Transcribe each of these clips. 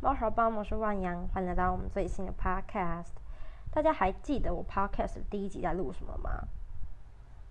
猫好帮，我是万阳，欢迎来到我们最新的 Podcast。大家还记得我 Podcast 第一集在录什么吗？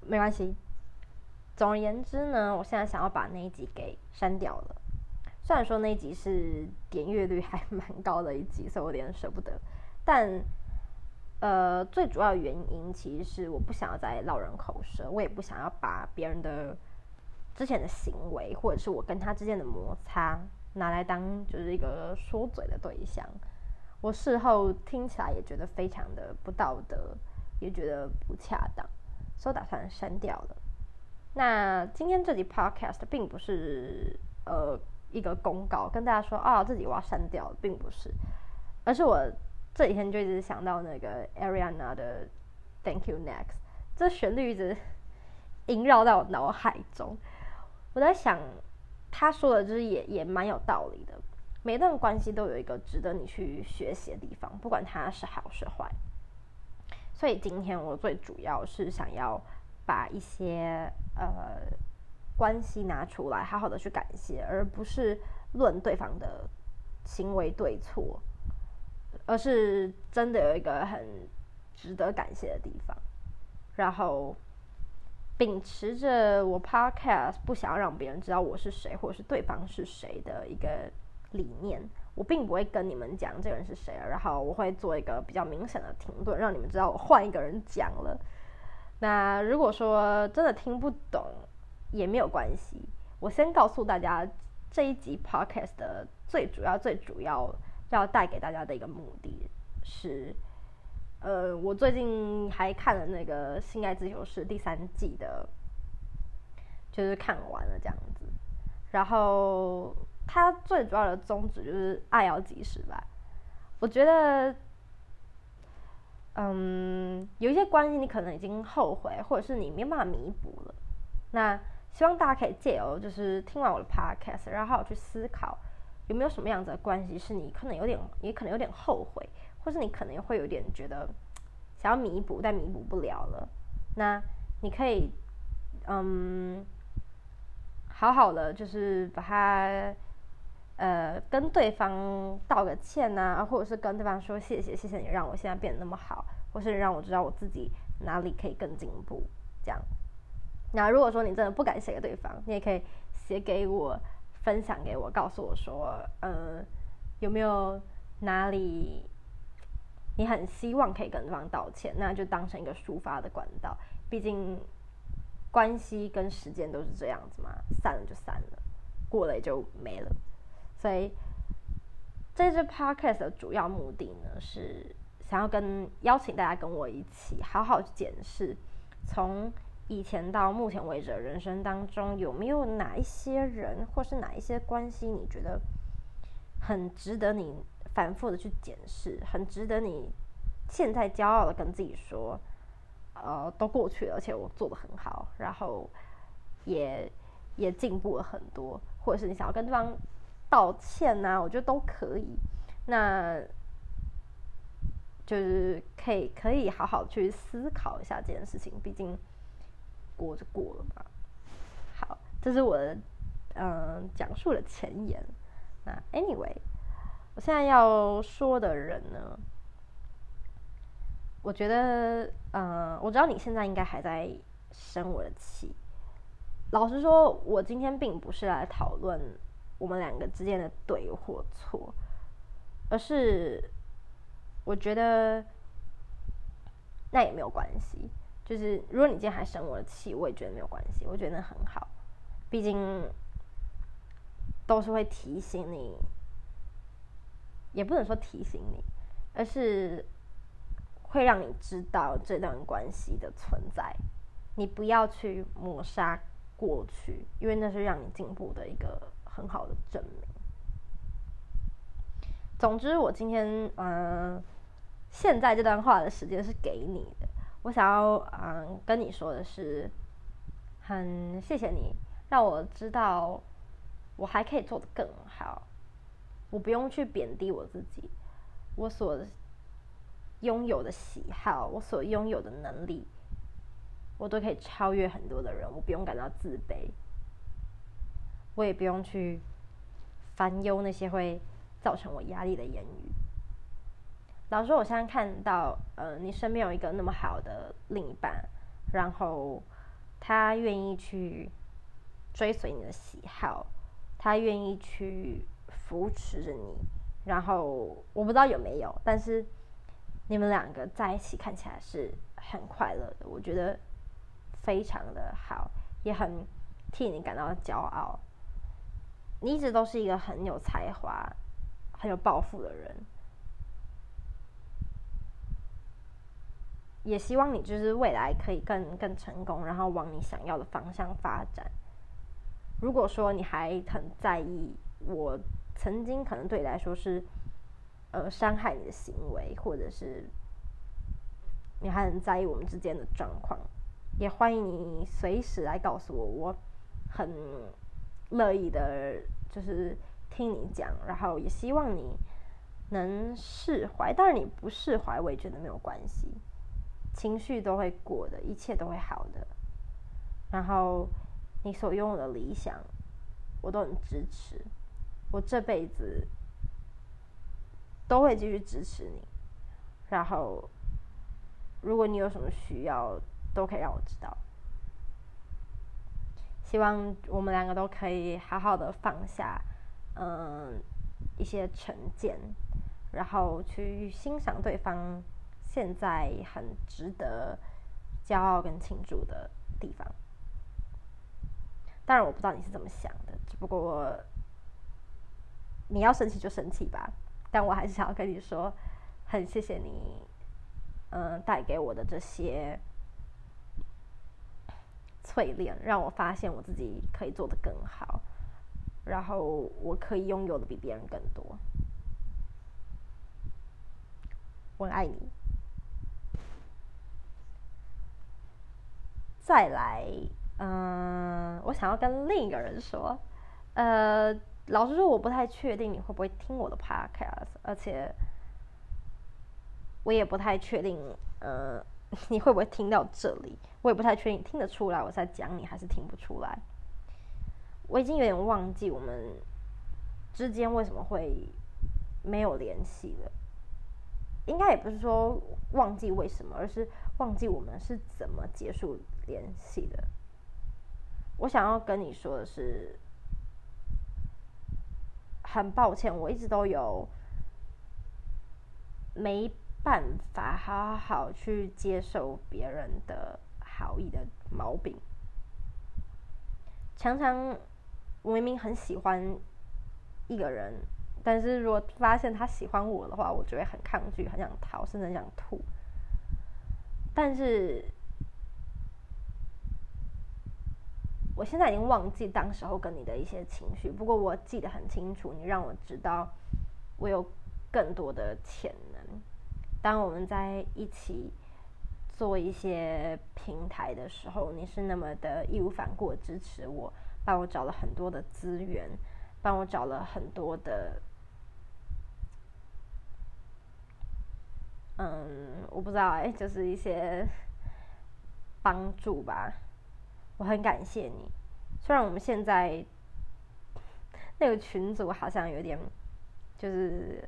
没关系。总而言之呢，我现在想要把那一集给删掉了。虽然说那一集是点阅率还蛮高的一集，所以我有点舍不得。但呃，最主要原因其实是我不想要再落人口舌，我也不想要把别人的之前的行为，或者是我跟他之间的摩擦，拿来当就是一个说嘴的对象。我事后听起来也觉得非常的不道德，也觉得不恰当，所以打算删掉了。那今天这集 podcast 并不是呃一个公告，跟大家说啊自己我要删掉，并不是，而是我。这几天就一直想到那个 Ariana 的 Thank You Next，这旋律一直萦绕在我脑海中。我在想，他说的就是也也蛮有道理的。每段关系都有一个值得你去学习的地方，不管它是好是坏。所以今天我最主要是想要把一些呃关系拿出来，好好的去感谢，而不是论对方的行为对错。而是真的有一个很值得感谢的地方，然后秉持着我 podcast 不想要让别人知道我是谁或者是对方是谁的一个理念，我并不会跟你们讲这个人是谁，然后我会做一个比较明显的停顿，让你们知道我换一个人讲了。那如果说真的听不懂也没有关系，我先告诉大家这一集 podcast 的最主要、最主要。要带给大家的一个目的是，呃，我最近还看了那个《性爱自由式》第三季的，就是看完了这样子。然后它最主要的宗旨就是爱要及时吧。我觉得，嗯，有一些关系你可能已经后悔，或者是你没办法弥补了。那希望大家可以借由就是听完我的 podcast，然后去思考。有没有什么样子的关系是你可能有点，也可能有点后悔，或是你可能会有点觉得想要弥补，但弥补不了了？那你可以，嗯，好好的，就是把它，呃，跟对方道个歉呐，或者是跟对方说谢谢，谢谢你让我现在变得那么好，或是让我知道我自己哪里可以更进步。这样，那如果说你真的不敢写给对方，你也可以写给我。分享给我，告诉我说，呃，有没有哪里你很希望可以跟对方道歉？那就当成一个抒发的管道。毕竟关系跟时间都是这样子嘛，散了就散了，过了也就没了。所以这支 podcast 的主要目的呢，是想要跟邀请大家跟我一起好好检视从。以前到目前为止的，人生当中有没有哪一些人，或是哪一些关系，你觉得很值得你反复的去检视，很值得你现在骄傲的跟自己说，呃，都过去了，而且我做的很好，然后也也进步了很多，或者是你想要跟对方道歉呐，我觉得都可以。那就是可以可以好好去思考一下这件事情，毕竟。过就过了吧。好，这是我的嗯讲述的前言。那 anyway，我现在要说的人呢，我觉得嗯，我知道你现在应该还在生我的气。老实说，我今天并不是来讨论我们两个之间的对或错，而是我觉得那也没有关系。就是如果你今天还生我的气，我也觉得没有关系，我觉得很好。毕竟都是会提醒你，也不能说提醒你，而是会让你知道这段关系的存在。你不要去抹杀过去，因为那是让你进步的一个很好的证明。总之，我今天嗯，现在这段话的时间是给你的。我想要嗯跟你说的是，很谢谢你让我知道我还可以做的更好，我不用去贬低我自己，我所拥有的喜好，我所拥有的能力，我都可以超越很多的人，我不用感到自卑，我也不用去烦忧那些会造成我压力的言语。老师，我现在看到，呃，你身边有一个那么好的另一半，然后他愿意去追随你的喜好，他愿意去扶持着你，然后我不知道有没有，但是你们两个在一起看起来是很快乐的，我觉得非常的好，也很替你感到骄傲。你一直都是一个很有才华、很有抱负的人。也希望你就是未来可以更更成功，然后往你想要的方向发展。如果说你还很在意我曾经可能对你来说是呃伤害你的行为，或者是你还很在意我们之间的状况，也欢迎你随时来告诉我，我很乐意的，就是听你讲，然后也希望你能释怀。当然你不释怀，我也觉得没有关系。情绪都会过的，一切都会好的。然后你所拥有的理想，我都很支持。我这辈子都会继续支持你。然后，如果你有什么需要，都可以让我知道。希望我们两个都可以好好的放下，嗯，一些成见，然后去欣赏对方。现在很值得骄傲跟庆祝的地方，当然我不知道你是怎么想的，只不过你要生气就生气吧。但我还是想要跟你说，很谢谢你，嗯，带给我的这些淬炼，让我发现我自己可以做的更好，然后我可以拥有的比别人更多。我爱你。再来，嗯，我想要跟另一个人说，呃，老实说，我不太确定你会不会听我的 podcast，而且我也不太确定，呃，你会不会听到这里，我也不太确定听得出来我在讲你还是听不出来。我已经有点忘记我们之间为什么会没有联系了，应该也不是说忘记为什么，而是忘记我们是怎么结束。联系的，我想要跟你说的是，很抱歉，我一直都有没办法好好去接受别人的好意的毛病。常常我明明很喜欢一个人，但是如果发现他喜欢我的话，我就会很抗拒，很想逃，甚至想吐。但是。我现在已经忘记当时候跟你的一些情绪，不过我记得很清楚，你让我知道我有更多的潜能。当我们在一起做一些平台的时候，你是那么的义无反顾支持我，帮我找了很多的资源，帮我找了很多的，嗯，我不知道哎，就是一些帮助吧。我很感谢你，虽然我们现在那个群组好像有点就是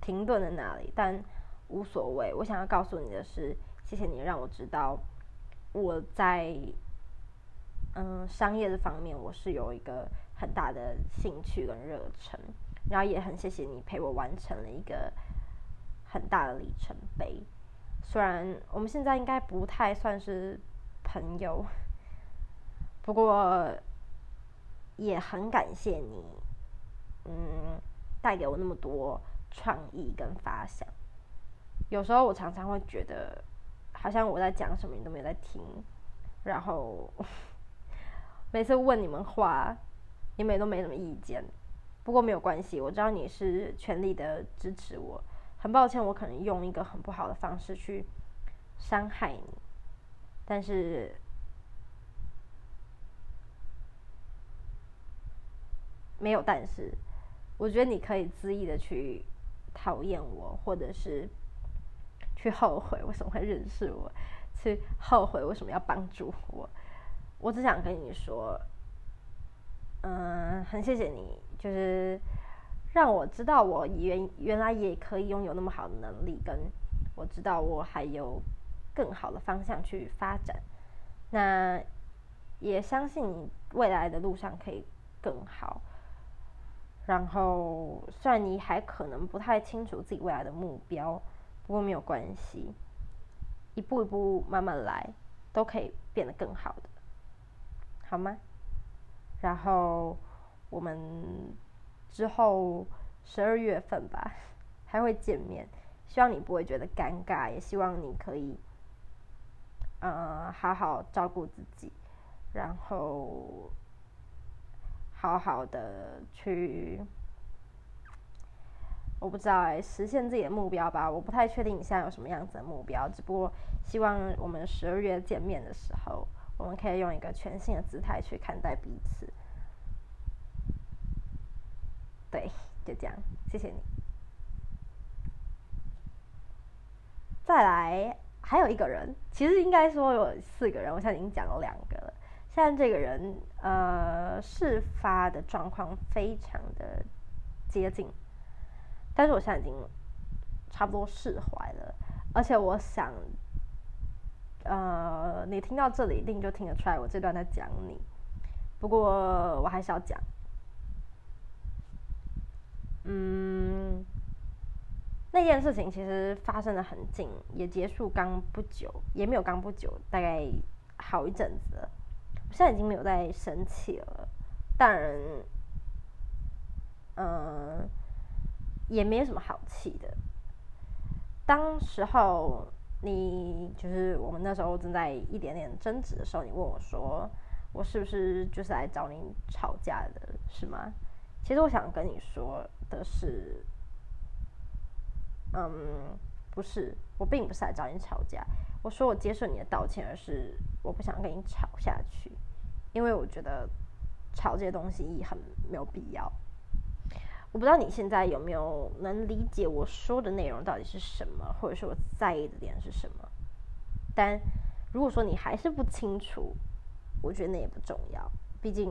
停顿在那里，但无所谓。我想要告诉你的是，谢谢你让我知道我在嗯商业的方面我是有一个很大的兴趣跟热忱，然后也很谢谢你陪我完成了一个很大的里程碑。虽然我们现在应该不太算是朋友。不过也很感谢你，嗯，带给我那么多创意跟发想。有时候我常常会觉得，好像我在讲什么你都没有在听，然后每次问你们话，你们也都没什么意见。不过没有关系，我知道你是全力的支持我。很抱歉，我可能用一个很不好的方式去伤害你，但是。没有，但是我觉得你可以恣意的去讨厌我，或者是去后悔为什么会认识我，去后悔为什么要帮助我。我只想跟你说，嗯，很谢谢你，就是让我知道我原原来也可以拥有那么好的能力，跟我知道我还有更好的方向去发展。那也相信你未来的路上可以更好。然后，虽然你还可能不太清楚自己未来的目标，不过没有关系，一步一步慢慢来，都可以变得更好的，好吗？然后我们之后十二月份吧还会见面，希望你不会觉得尴尬，也希望你可以，呃，好好照顾自己，然后。好好的去，我不知道哎，实现自己的目标吧。我不太确定你现在有什么样子的目标，只不过希望我们十二月见面的时候，我们可以用一个全新的姿态去看待彼此。对，就这样，谢谢你。再来，还有一个人，其实应该说有四个人，我现在已经讲了两个了。但这个人，呃，事发的状况非常的接近，但是我现在已经差不多释怀了，而且我想，呃，你听到这里一定就听得出来我这段在讲你，不过我还是要讲，嗯，那件事情其实发生的很近，也结束刚不久，也没有刚不久，大概好一阵子。现在已经没有在生气了，当然，嗯，也没有什么好气的。当时候你就是我们那时候正在一点点争执的时候，你问我说：“我是不是就是来找你吵架的，是吗？”其实我想跟你说的是，嗯，不是，我并不是来找你吵架。我说我接受你的道歉，而是我不想跟你吵下去，因为我觉得吵这些东西很没有必要。我不知道你现在有没有能理解我说的内容到底是什么，或者是我在意的点是什么。但如果说你还是不清楚，我觉得那也不重要。毕竟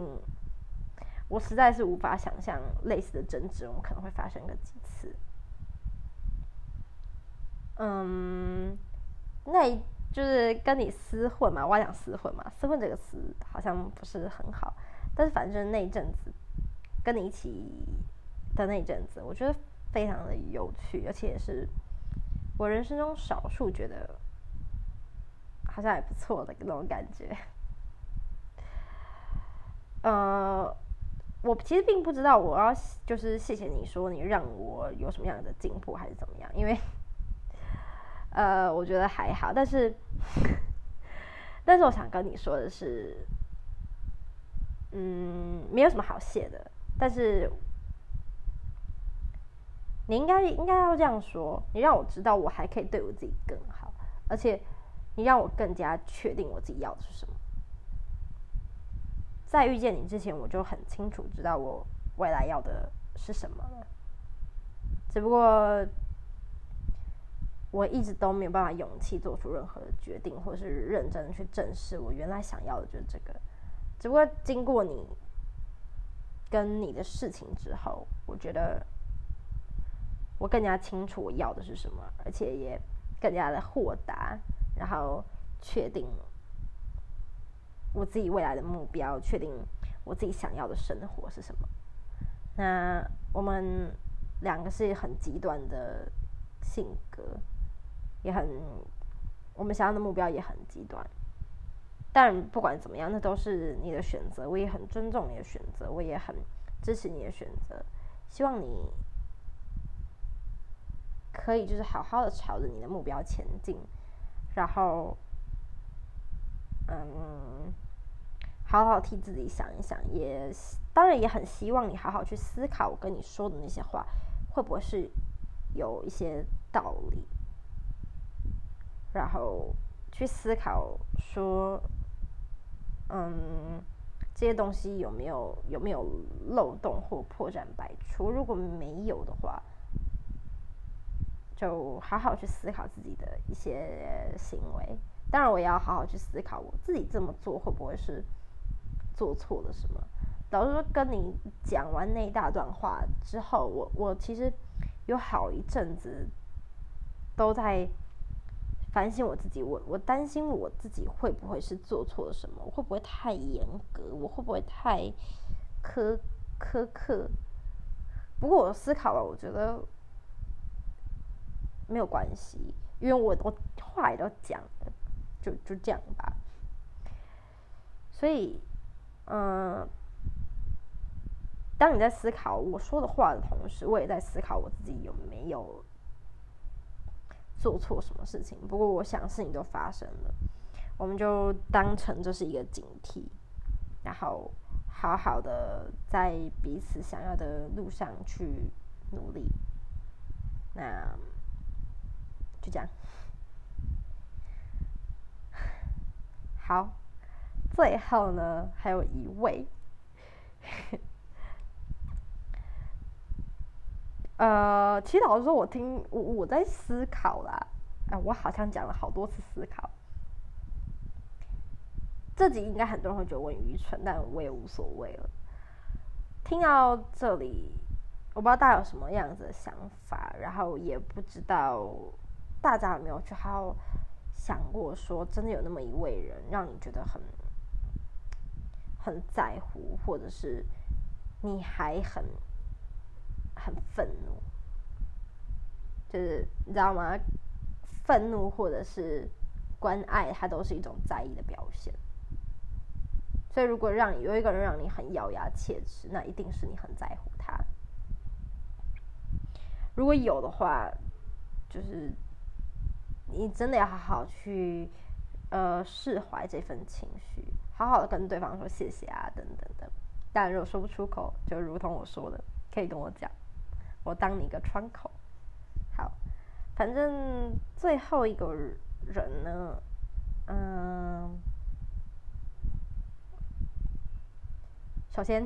我实在是无法想象类似的争执我们可能会发生个几次。嗯。那就是跟你厮混嘛，我讲厮混嘛，厮混这个词好像不是很好，但是反正那一阵子跟你一起的那一阵子，我觉得非常的有趣，而且也是我人生中少数觉得好像还不错的那种感觉。呃，我其实并不知道我要就是谢谢你说你让我有什么样的进步还是怎么样，因为。呃，我觉得还好，但是，但是我想跟你说的是，嗯，没有什么好谢的。但是，你应该应该要这样说，你让我知道我还可以对我自己更好，而且你让我更加确定我自己要的是什么。在遇见你之前，我就很清楚知道我未来要的是什么了，只不过。我一直都没有办法勇气做出任何的决定，或者是认真去正视我原来想要的就是这个。只不过经过你跟你的事情之后，我觉得我更加清楚我要的是什么，而且也更加的豁达，然后确定我自己未来的目标，确定我自己想要的生活是什么。那我们两个是很极端的性格。也很，我们想要的目标也很极端，但不管怎么样，那都是你的选择，我也很尊重你的选择，我也很支持你的选择。希望你可以就是好好的朝着你的目标前进，然后，嗯，好好替自己想一想，也当然也很希望你好好去思考我跟你说的那些话，会不会是有一些道理。然后去思考说，嗯，这些东西有没有有没有漏洞或破绽百出？如果没有的话，就好好去思考自己的一些行为。当然，我也要好好去思考我自己这么做会不会是做错了什么。老实说，跟你讲完那一大段话之后，我我其实有好一阵子都在反省我自己。我我担心我自己会不会是做错了什么？我会不会太严格？我会不会太苛苛刻？不过我思考了，我觉得没有关系，因为我我话也都讲了，就就这样吧。所以，嗯。当你在思考我说的话的同时，我也在思考我自己有没有做错什么事情。不过，我想事情都发生了，我们就当成这是一个警惕，然后好好的在彼此想要的路上去努力。那就这样。好，最后呢，还有一位。呃，祈祷的时候，我听我我在思考啦，哎，我好像讲了好多次思考。这集应该很多人会觉得我很愚蠢，但我也无所谓了。听到这里，我不知道大家有什么样子的想法，然后也不知道大家有没有去好好想过，说真的有那么一位人，让你觉得很很在乎，或者是你还很。很愤怒，就是你知道吗？愤怒或者是关爱，它都是一种在意的表现。所以，如果让你有一个人让你很咬牙切齿，那一定是你很在乎他。如果有的话，就是你真的要好好去呃释怀这份情绪，好好的跟对方说谢谢啊，等等的。但如果说不出口，就如同我说的，可以跟我讲。我当你一个窗口，好，反正最后一个人呢，嗯，首先，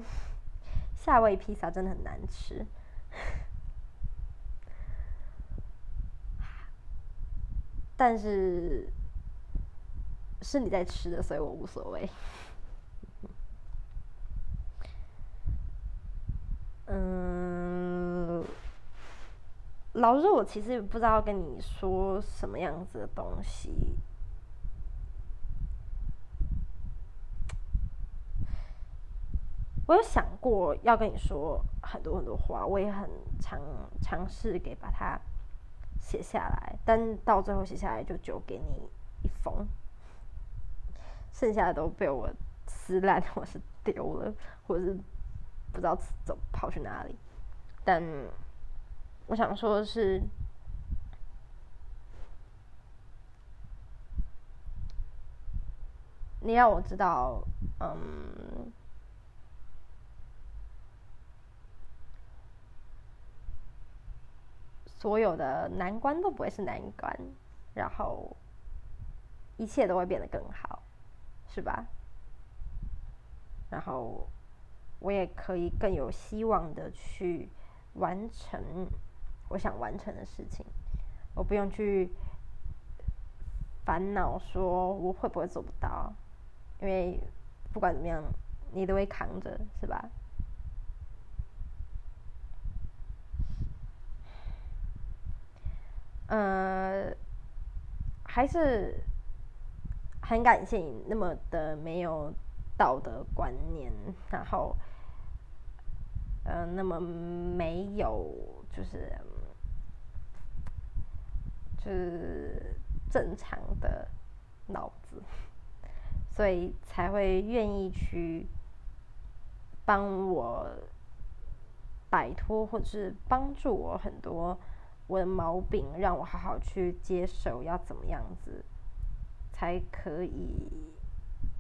夏威夷披萨真的很难吃，但是是你在吃的，所以我无所谓。嗯，老实说，我其实不知道跟你说什么样子的东西。我有想过要跟你说很多很多话，我也很尝尝试给把它写下来，但到最后写下来就只有给你一封，剩下的都被我撕烂，或是丢了，或者是。不知道走跑去哪里，但我想说的是，你让我知道，嗯，所有的难关都不会是难关，然后一切都会变得更好，是吧？然后。我也可以更有希望的去完成我想完成的事情，我不用去烦恼说我会不会做不到，因为不管怎么样，你都会扛着，是吧？呃，还是很感谢你那么的没有道德观念，然后。呃，那么没有就是是正常的脑子，所以才会愿意去帮我摆脱，或者是帮助我很多我的毛病，让我好好去接受要怎么样子才可以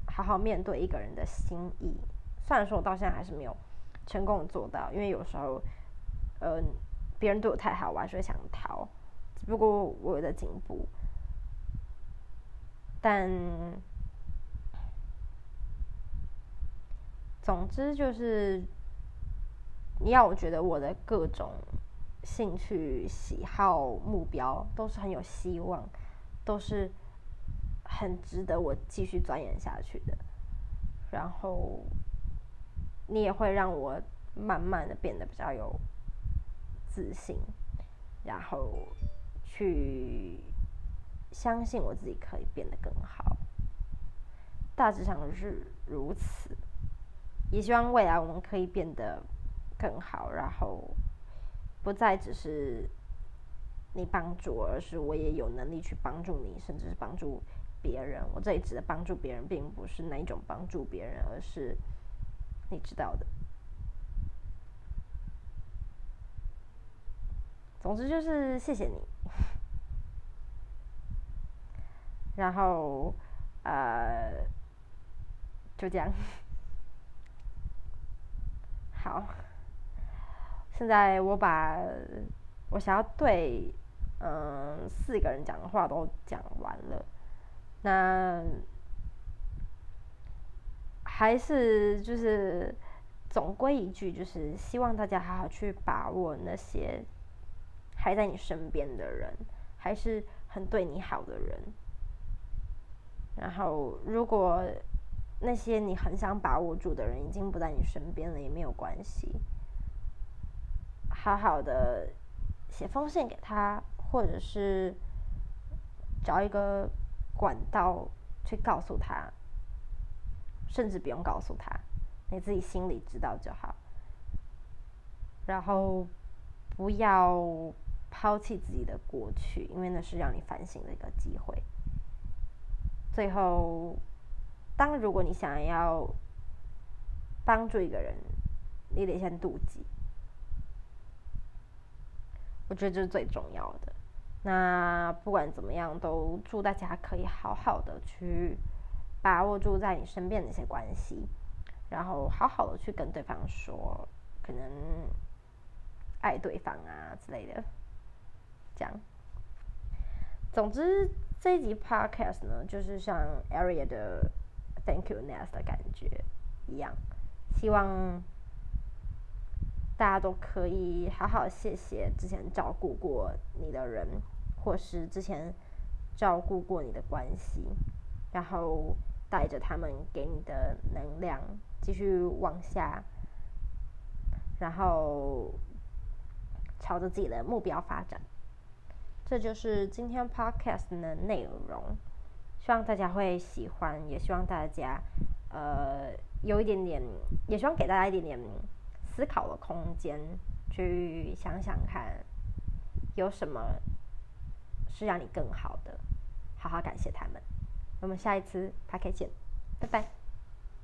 好好面对一个人的心意。虽然说我到现在还是没有。成功做到，因为有时候，呃，别人对我太好，我还是会想逃。只不过我有在进步，但总之就是，你要我觉得我的各种兴趣、喜好、目标都是很有希望，都是很值得我继续钻研下去的。然后。你也会让我慢慢的变得比较有自信，然后去相信我自己可以变得更好。大致上是如此，也希望未来我们可以变得更好，然后不再只是你帮助我，而是我也有能力去帮助你，甚至是帮助别人。我这里指的帮助别人，并不是那一种帮助别人，而是你知道的。总之就是谢谢你，然后呃。就这样，好。现在我把我想要对嗯四个人讲的话都讲完了，那还是就是总归一句，就是希望大家好好去把握那些还在你身边的人，还是很对你好的人。然后如果。那些你很想把握住的人已经不在你身边了，也没有关系。好好的写封信给他，或者是找一个管道去告诉他，甚至不用告诉他，你自己心里知道就好。然后不要抛弃自己的过去，因为那是让你反省的一个机会。最后。当如果你想要帮助一个人，你得先妒忌。我觉得这是最重要的。那不管怎么样，都祝大家可以好好的去把握住在你身边的一些关系，然后好好的去跟对方说，可能爱对方啊之类的。这样。总之，这一集 podcast 呢，就是像 Area 的。Thank you, Nest 的感觉一样，希望大家都可以好好谢谢之前照顾过你的人，或是之前照顾过你的关系，然后带着他们给你的能量继续往下，然后朝着自己的目标发展。这就是今天 Podcast 的内容。希望大家会喜欢，也希望大家，呃，有一点点，也希望给大家一点点思考的空间，去想想看，有什么是让你更好的，好好感谢他们。我们下一次 p a 见，拜拜。